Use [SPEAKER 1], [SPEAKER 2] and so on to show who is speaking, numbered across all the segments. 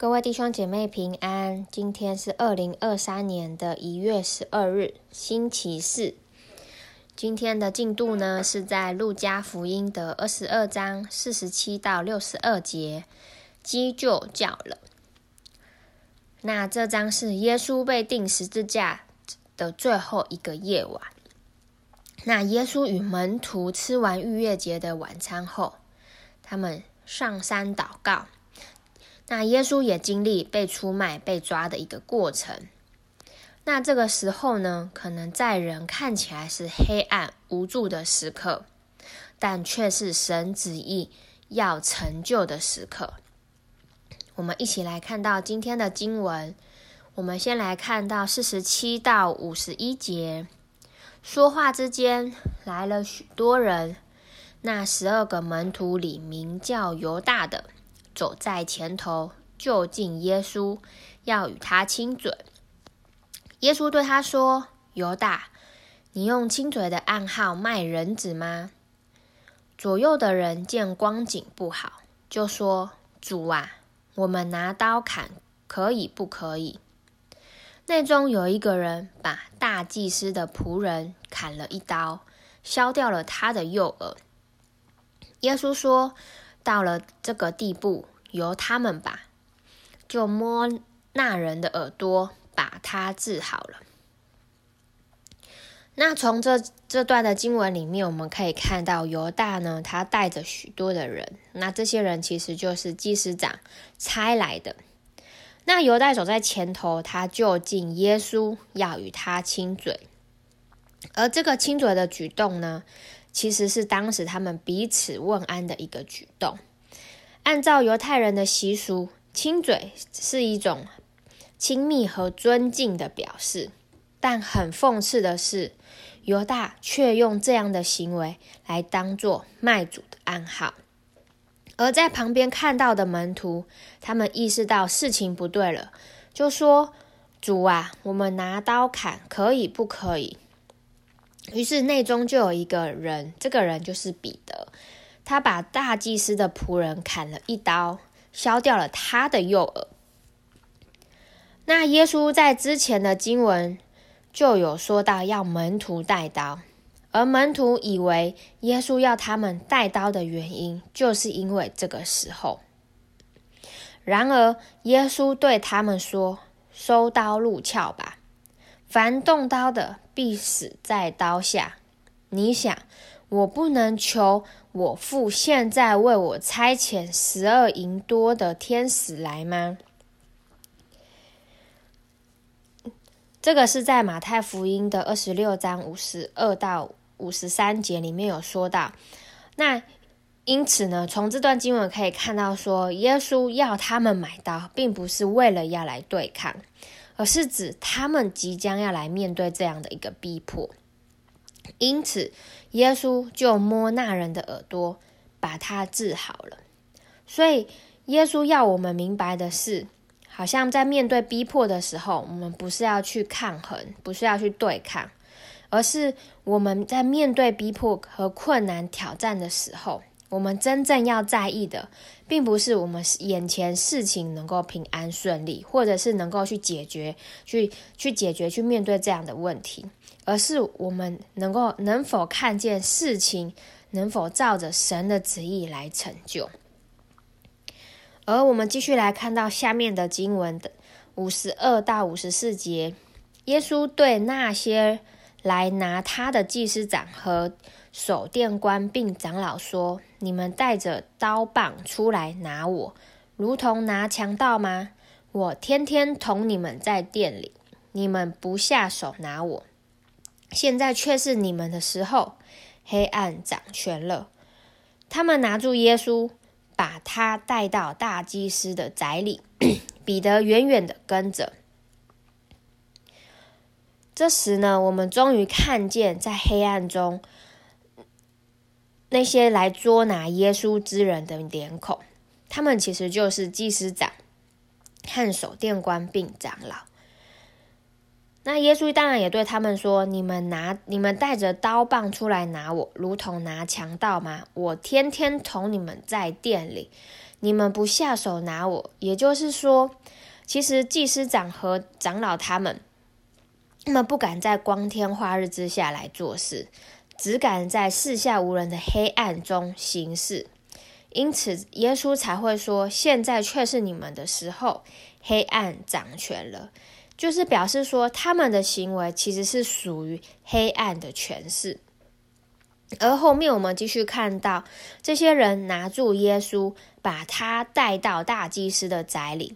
[SPEAKER 1] 各位弟兄姐妹平安，今天是二零二三年的一月十二日，星期四。今天的进度呢是在路加福音的二十二章四十七到六十二节，鸡就叫了。那这章是耶稣被钉十字架的最后一个夜晚。那耶稣与门徒吃完逾越节的晚餐后，他们上山祷告。那耶稣也经历被出卖、被抓的一个过程。那这个时候呢，可能在人看起来是黑暗无助的时刻，但却是神旨意要成就的时刻。我们一起来看到今天的经文。我们先来看到四十七到五十一节。说话之间，来了许多人。那十二个门徒里，名叫犹大的。走在前头，就近耶稣，要与他亲嘴。耶稣对他说：“犹大，你用亲嘴的暗号卖人子吗？”左右的人见光景不好，就说：“主啊，我们拿刀砍，可以不可以？”内中有一个人把大祭司的仆人砍了一刀，削掉了他的右耳。耶稣说。到了这个地步，由他们吧，就摸那人的耳朵，把他治好了。那从这这段的经文里面，我们可以看到犹大呢，他带着许多的人，那这些人其实就是祭司长差来的。那犹大走在前头，他就近耶稣，要与他亲嘴。而这个亲嘴的举动呢，其实是当时他们彼此问安的一个举动。按照犹太人的习俗，亲嘴是一种亲密和尊敬的表示。但很讽刺的是，犹大却用这样的行为来当做卖主的暗号。而在旁边看到的门徒，他们意识到事情不对了，就说：“主啊，我们拿刀砍，可以不可以？”于是内中就有一个人，这个人就是彼得，他把大祭司的仆人砍了一刀，削掉了他的右耳。那耶稣在之前的经文就有说到要门徒带刀，而门徒以为耶稣要他们带刀的原因，就是因为这个时候。然而耶稣对他们说：“收刀入鞘吧。”凡动刀的，必死在刀下。你想，我不能求我父现在为我差遣十二营多的天使来吗？这个是在马太福音的二十六章五十二到五十三节里面有说到。那因此呢，从这段经文可以看到说，说耶稣要他们买刀，并不是为了要来对抗。而是指他们即将要来面对这样的一个逼迫，因此耶稣就摸那人的耳朵，把他治好了。所以耶稣要我们明白的是，好像在面对逼迫的时候，我们不是要去抗衡，不是要去对抗，而是我们在面对逼迫和困难挑战的时候。我们真正要在意的，并不是我们眼前事情能够平安顺利，或者是能够去解决、去去解决、去面对这样的问题，而是我们能够能否看见事情能否照着神的旨意来成就。而我们继续来看到下面的经文的五十二到五十四节，耶稣对那些来拿他的祭司长和守殿官并长老说：“你们带着刀棒出来拿我，如同拿强盗吗？我天天同你们在店里，你们不下手拿我。现在却是你们的时候，黑暗掌权了。”他们拿住耶稣，把他带到大祭司的宅里。彼得远远的跟着。这时呢，我们终于看见在黑暗中。那些来捉拿耶稣之人的脸孔，他们其实就是祭司长和守殿官并长老。那耶稣当然也对他们说：“你们拿，你们带着刀棒出来拿我，如同拿强盗吗？我天天同你们在殿里，你们不下手拿我。”也就是说，其实祭司长和长老他们，他们不敢在光天化日之下来做事，只敢在四下无人的黑暗中行事。因此，耶稣才会说：“现在却是你们的时候，黑暗掌权了。”就是表示说，他们的行为其实是属于黑暗的权势。而后面我们继续看到，这些人拿住耶稣，把他带到大祭司的宅里。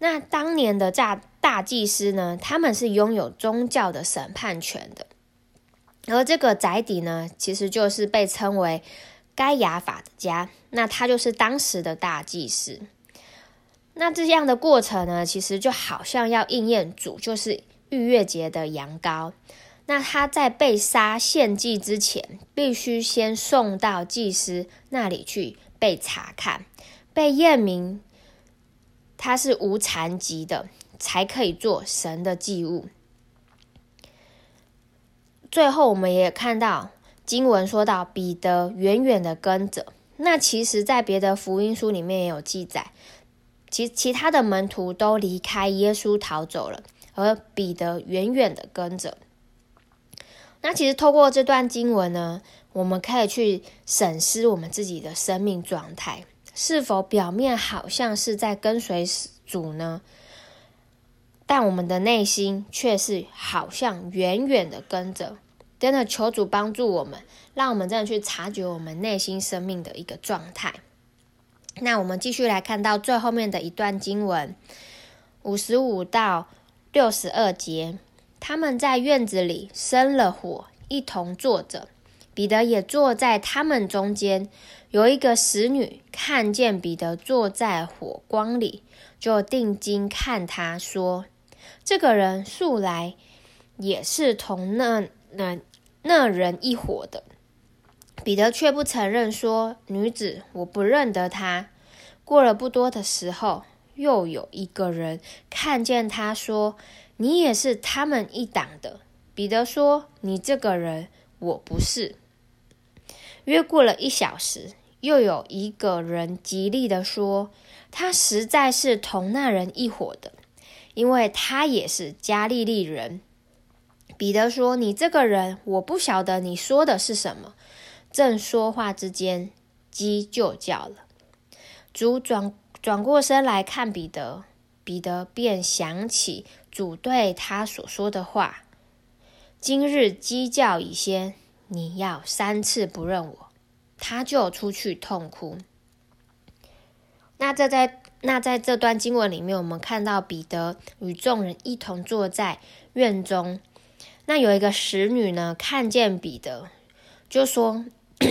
[SPEAKER 1] 那当年的大大祭司呢，他们是拥有宗教的审判权的。而这个宅邸呢，其实就是被称为该亚法的家。那他就是当时的大祭司。那这样的过程呢，其实就好像要应验主，就是逾越节的羊羔。那他在被杀献祭之前，必须先送到祭司那里去被查看，被验明他是无残疾的，才可以做神的祭物。最后，我们也看到经文说到彼得远远的跟着。那其实，在别的福音书里面也有记载，其其他的门徒都离开耶稣逃走了，而彼得远远的跟着。那其实透过这段经文呢，我们可以去审视我们自己的生命状态，是否表面好像是在跟随主呢？但我们的内心却是好像远远的跟着。真的求主帮助我们，让我们真的去察觉我们内心生命的一个状态。那我们继续来看到最后面的一段经文，五十五到六十二节。他们在院子里生了火，一同坐着。彼得也坐在他们中间。有一个使女看见彼得坐在火光里，就定睛看他，说：“这个人素来也是同那那那人一伙的。”彼得却不承认，说：“女子，我不认得他。”过了不多的时候，又有一个人看见他，说。你也是他们一党的。彼得说：“你这个人，我不是。”约过了一小时，又有一个人极力的说：“他实在是同那人一伙的，因为他也是加利利人。”彼得说：“你这个人，我不晓得你说的是什么。”正说话之间，鸡就叫了。主转转过身来看彼得，彼得便想起。主对他所说的话：“今日鸡叫已先，你要三次不认我。”他就出去痛哭。那这在那在这段经文里面，我们看到彼得与众人一同坐在院中。那有一个使女呢，看见彼得，就说：“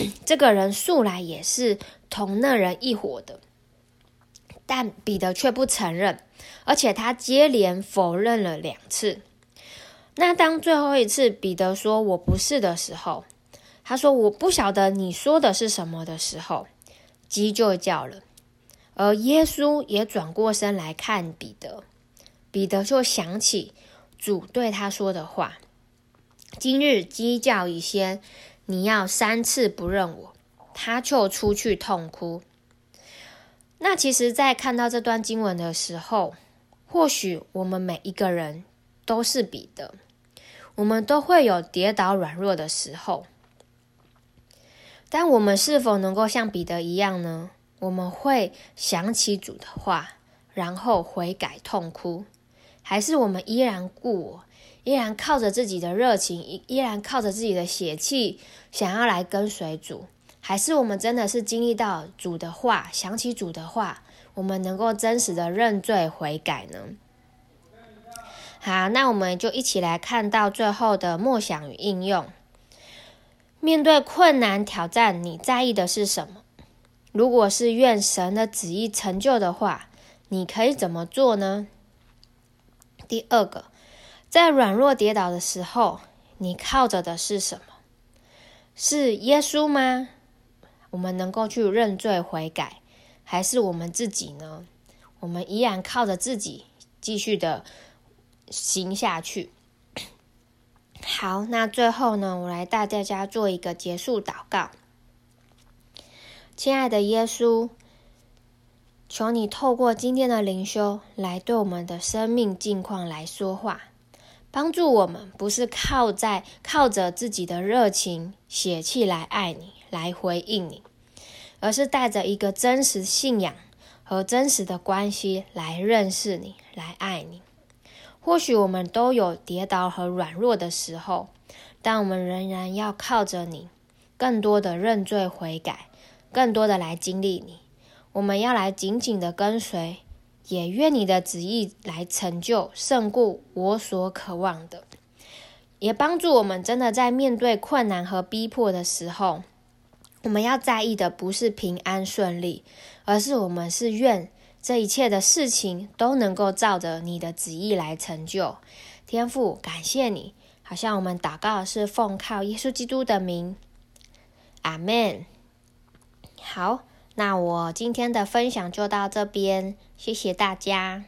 [SPEAKER 1] 这个人素来也是同那人一伙的。”但彼得却不承认。而且他接连否认了两次。那当最后一次彼得说“我不是”的时候，他说“我不晓得你说的是什么”的时候，鸡就叫了。而耶稣也转过身来看彼得，彼得就想起主对他说的话：“今日鸡叫以先，你要三次不认我。”他就出去痛哭。那其实，在看到这段经文的时候，或许我们每一个人都是彼得，我们都会有跌倒软弱的时候。但我们是否能够像彼得一样呢？我们会想起主的话，然后悔改痛哭，还是我们依然故我，依然靠着自己的热情，依依然靠着自己的血气，想要来跟随主？还是我们真的是经历到主的话，想起主的话？我们能够真实的认罪悔改呢？好，那我们就一起来看到最后的默想与应用。面对困难挑战，你在意的是什么？如果是愿神的旨意成就的话，你可以怎么做呢？第二个，在软弱跌倒的时候，你靠着的是什么？是耶稣吗？我们能够去认罪悔改。还是我们自己呢？我们依然靠着自己继续的行下去。好，那最后呢，我来带大家做一个结束祷告。亲爱的耶稣，求你透过今天的灵修来对我们的生命境况来说话，帮助我们不是靠在靠着自己的热情血气来爱你，来回应你，而是带着一个真实信仰和真实的关系来认识你，来爱你。或许我们都有跌倒和软弱的时候，但我们仍然要靠着你，更多的认罪悔改，更多的来经历你。我们要来紧紧的跟随，也愿你的旨意来成就，胜过我所渴望的，也帮助我们真的在面对困难和逼迫的时候，我们要在意的不是平安顺利，而是我们是愿这一切的事情都能够照着你的旨意来成就。天父，感谢你，好像我们祷告是奉靠耶稣基督的名，阿门。好。那我今天的分享就到这边，谢谢大家。